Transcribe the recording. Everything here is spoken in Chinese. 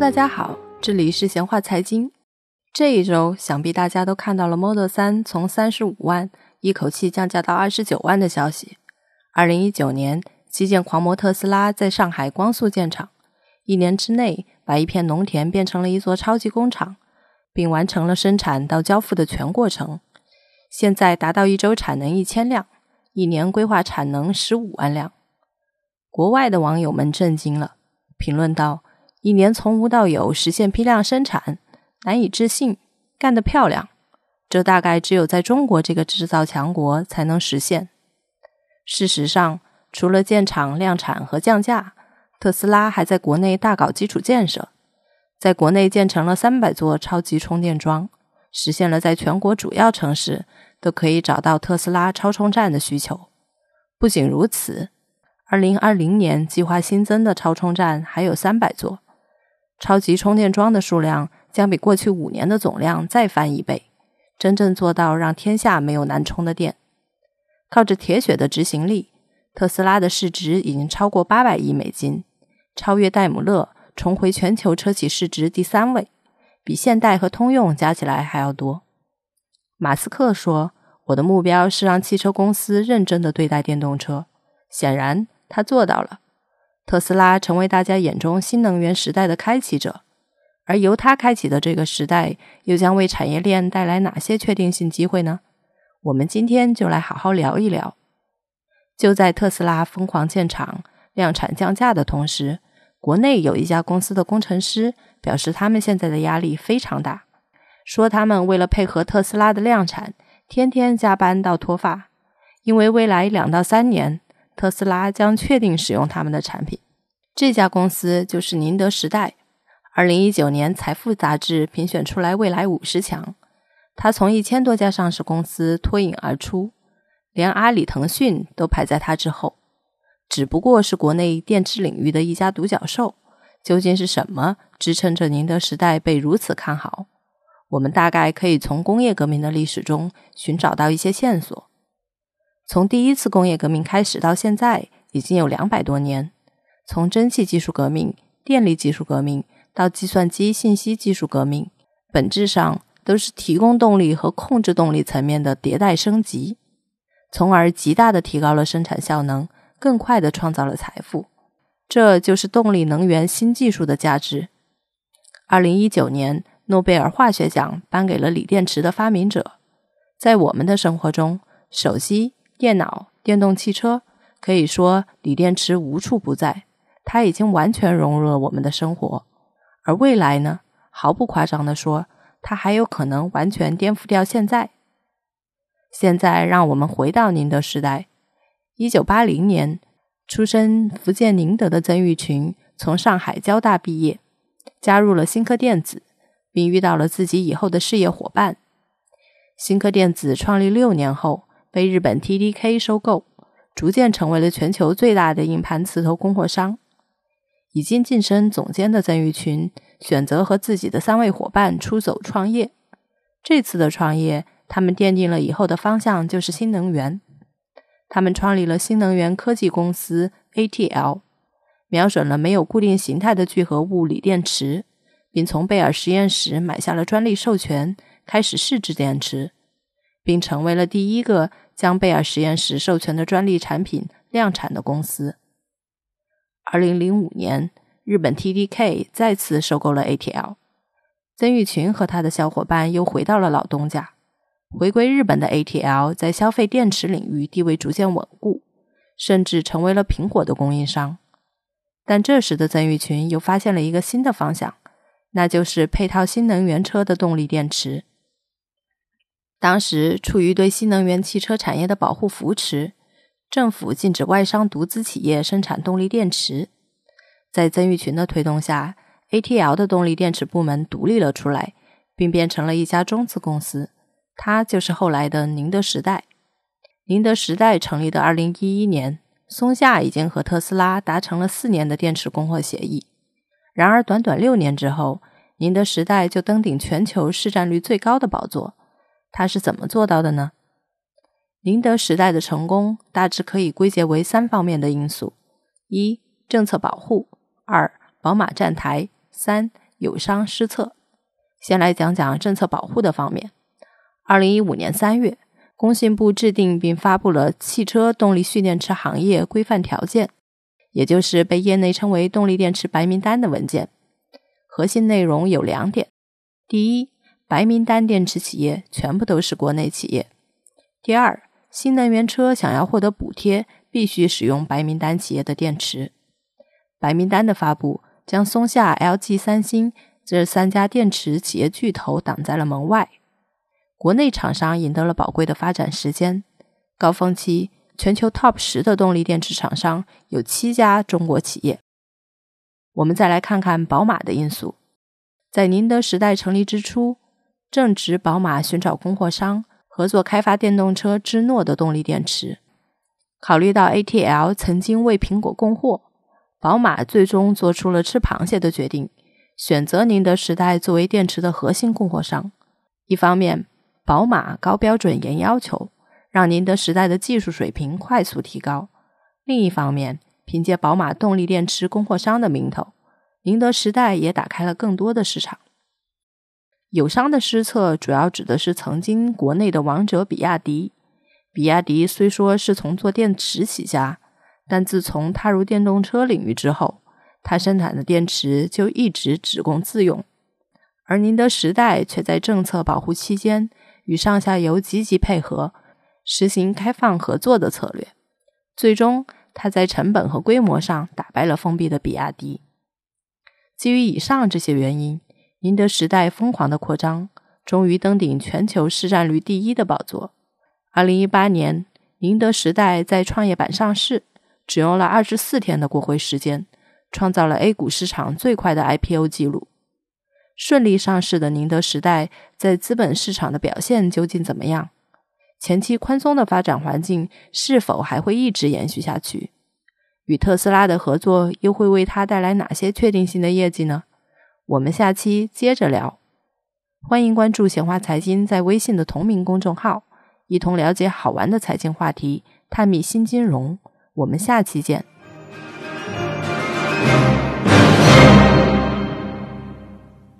大家好，这里是闲话财经。这一周，想必大家都看到了 Model 3从三十五万一口气降价到二十九万的消息。二零一九年，基建狂魔特斯拉在上海光速建厂，一年之内把一片农田变成了一座超级工厂，并完成了生产到交付的全过程。现在达到一周产能一千辆，一年规划产能十五万辆。国外的网友们震惊了，评论道。一年从无到有实现批量生产，难以置信，干得漂亮！这大概只有在中国这个制造强国才能实现。事实上，除了建厂、量产和降价，特斯拉还在国内大搞基础建设，在国内建成了三百座超级充电桩，实现了在全国主要城市都可以找到特斯拉超充站的需求。不仅如此，二零二零年计划新增的超充站还有三百座。超级充电桩的数量将比过去五年的总量再翻一倍，真正做到让天下没有难充的电。靠着铁血的执行力，特斯拉的市值已经超过八百亿美金，超越戴姆勒，重回全球车企市值第三位，比现代和通用加起来还要多。马斯克说：“我的目标是让汽车公司认真的对待电动车。”显然，他做到了。特斯拉成为大家眼中新能源时代的开启者，而由它开启的这个时代，又将为产业链带来哪些确定性机会呢？我们今天就来好好聊一聊。就在特斯拉疯狂建厂、量产降价的同时，国内有一家公司的工程师表示，他们现在的压力非常大，说他们为了配合特斯拉的量产，天天加班到脱发，因为未来两到三年。特斯拉将确定使用他们的产品。这家公司就是宁德时代。二零一九年，财富杂志评选出来未来五十强，它从一千多家上市公司脱颖而出，连阿里、腾讯都排在它之后。只不过是国内电池领域的一家独角兽。究竟是什么支撑着宁德时代被如此看好？我们大概可以从工业革命的历史中寻找到一些线索。从第一次工业革命开始到现在，已经有两百多年。从蒸汽技术革命、电力技术革命到计算机信息技术革命，本质上都是提供动力和控制动力层面的迭代升级，从而极大的提高了生产效能，更快的创造了财富。这就是动力能源新技术的价值。二零一九年，诺贝尔化学奖颁给了锂电池的发明者。在我们的生活中，手机。电脑、电动汽车，可以说锂电池无处不在，它已经完全融入了我们的生活。而未来呢？毫不夸张地说，它还有可能完全颠覆掉现在。现在，让我们回到宁德时代。一九八零年出生福建宁德的曾玉群，从上海交大毕业，加入了新科电子，并遇到了自己以后的事业伙伴。新科电子创立六年后。被日本 TDK 收购，逐渐成为了全球最大的硬盘磁头供货商。已经晋升总监的曾玉群选择和自己的三位伙伴出走创业。这次的创业，他们奠定了以后的方向就是新能源。他们创立了新能源科技公司 ATL，瞄准了没有固定形态的聚合物锂电池，并从贝尔实验室买下了专利授权，开始试制电池。并成为了第一个将贝尔实验室授权的专利产品量产的公司。二零零五年，日本 TDK 再次收购了 ATL，曾玉群和他的小伙伴又回到了老东家。回归日本的 ATL 在消费电池领域地位逐渐稳固，甚至成为了苹果的供应商。但这时的曾玉群又发现了一个新的方向，那就是配套新能源车的动力电池。当时出于对新能源汽车产业的保护扶持，政府禁止外商独资企业生产动力电池。在曾玉群的推动下，ATL 的动力电池部门独立了出来，并变成了一家中资公司。它就是后来的宁德时代。宁德时代成立的2011年，松下已经和特斯拉达成了四年的电池供货协议。然而，短短六年之后，宁德时代就登顶全球市占率最高的宝座。他是怎么做到的呢？宁德时代的成功大致可以归结为三方面的因素：一、政策保护；二、宝马站台；三、友商施策。先来讲讲政策保护的方面。二零一五年三月，工信部制定并发布了《汽车动力蓄电池行业规范条件》，也就是被业内称为“动力电池白名单”的文件。核心内容有两点：第一，白名单电池企业全部都是国内企业；第二，新能源车想要获得补贴，必须使用白名单企业的电池。白名单的发布将松下、LG、三星这三家电池企业巨头挡在了门外。国内厂商赢得了宝贵的发展时间。高峰期，全球 TOP 十的动力电池厂商有七家中国企业。我们再来看看宝马的因素。在宁德时代成立之初，正值宝马寻找供货商合作开发电动车之诺的动力电池。考虑到 ATL 曾经为苹果供货，宝马最终做出了吃螃蟹的决定，选择宁德时代作为电池的核心供货商。一方面，宝马高标准严要求，让宁德时代的技术水平快速提高；另一方面，凭借宝马动力电池供货商的名头，宁德时代也打开了更多的市场。友商的失策主要指的是曾经国内的王者比亚迪。比亚迪虽说是从做电池起家，但自从踏入电动车领域之后，它生产的电池就一直只供自用，而宁德时代却在政策保护期间。与上下游积极配合，实行开放合作的策略，最终它在成本和规模上打败了封闭的比亚迪。基于以上这些原因，宁德时代疯狂的扩张，终于登顶全球市占率第一的宝座。二零一八年，宁德时代在创业板上市，只用了二十四天的过会时间，创造了 A 股市场最快的 IPO 记录。顺利上市的宁德时代在资本市场的表现究竟怎么样？前期宽松的发展环境是否还会一直延续下去？与特斯拉的合作又会为它带来哪些确定性的业绩呢？我们下期接着聊。欢迎关注闲话财经在微信的同名公众号，一同了解好玩的财经话题，探秘新金融。我们下期见。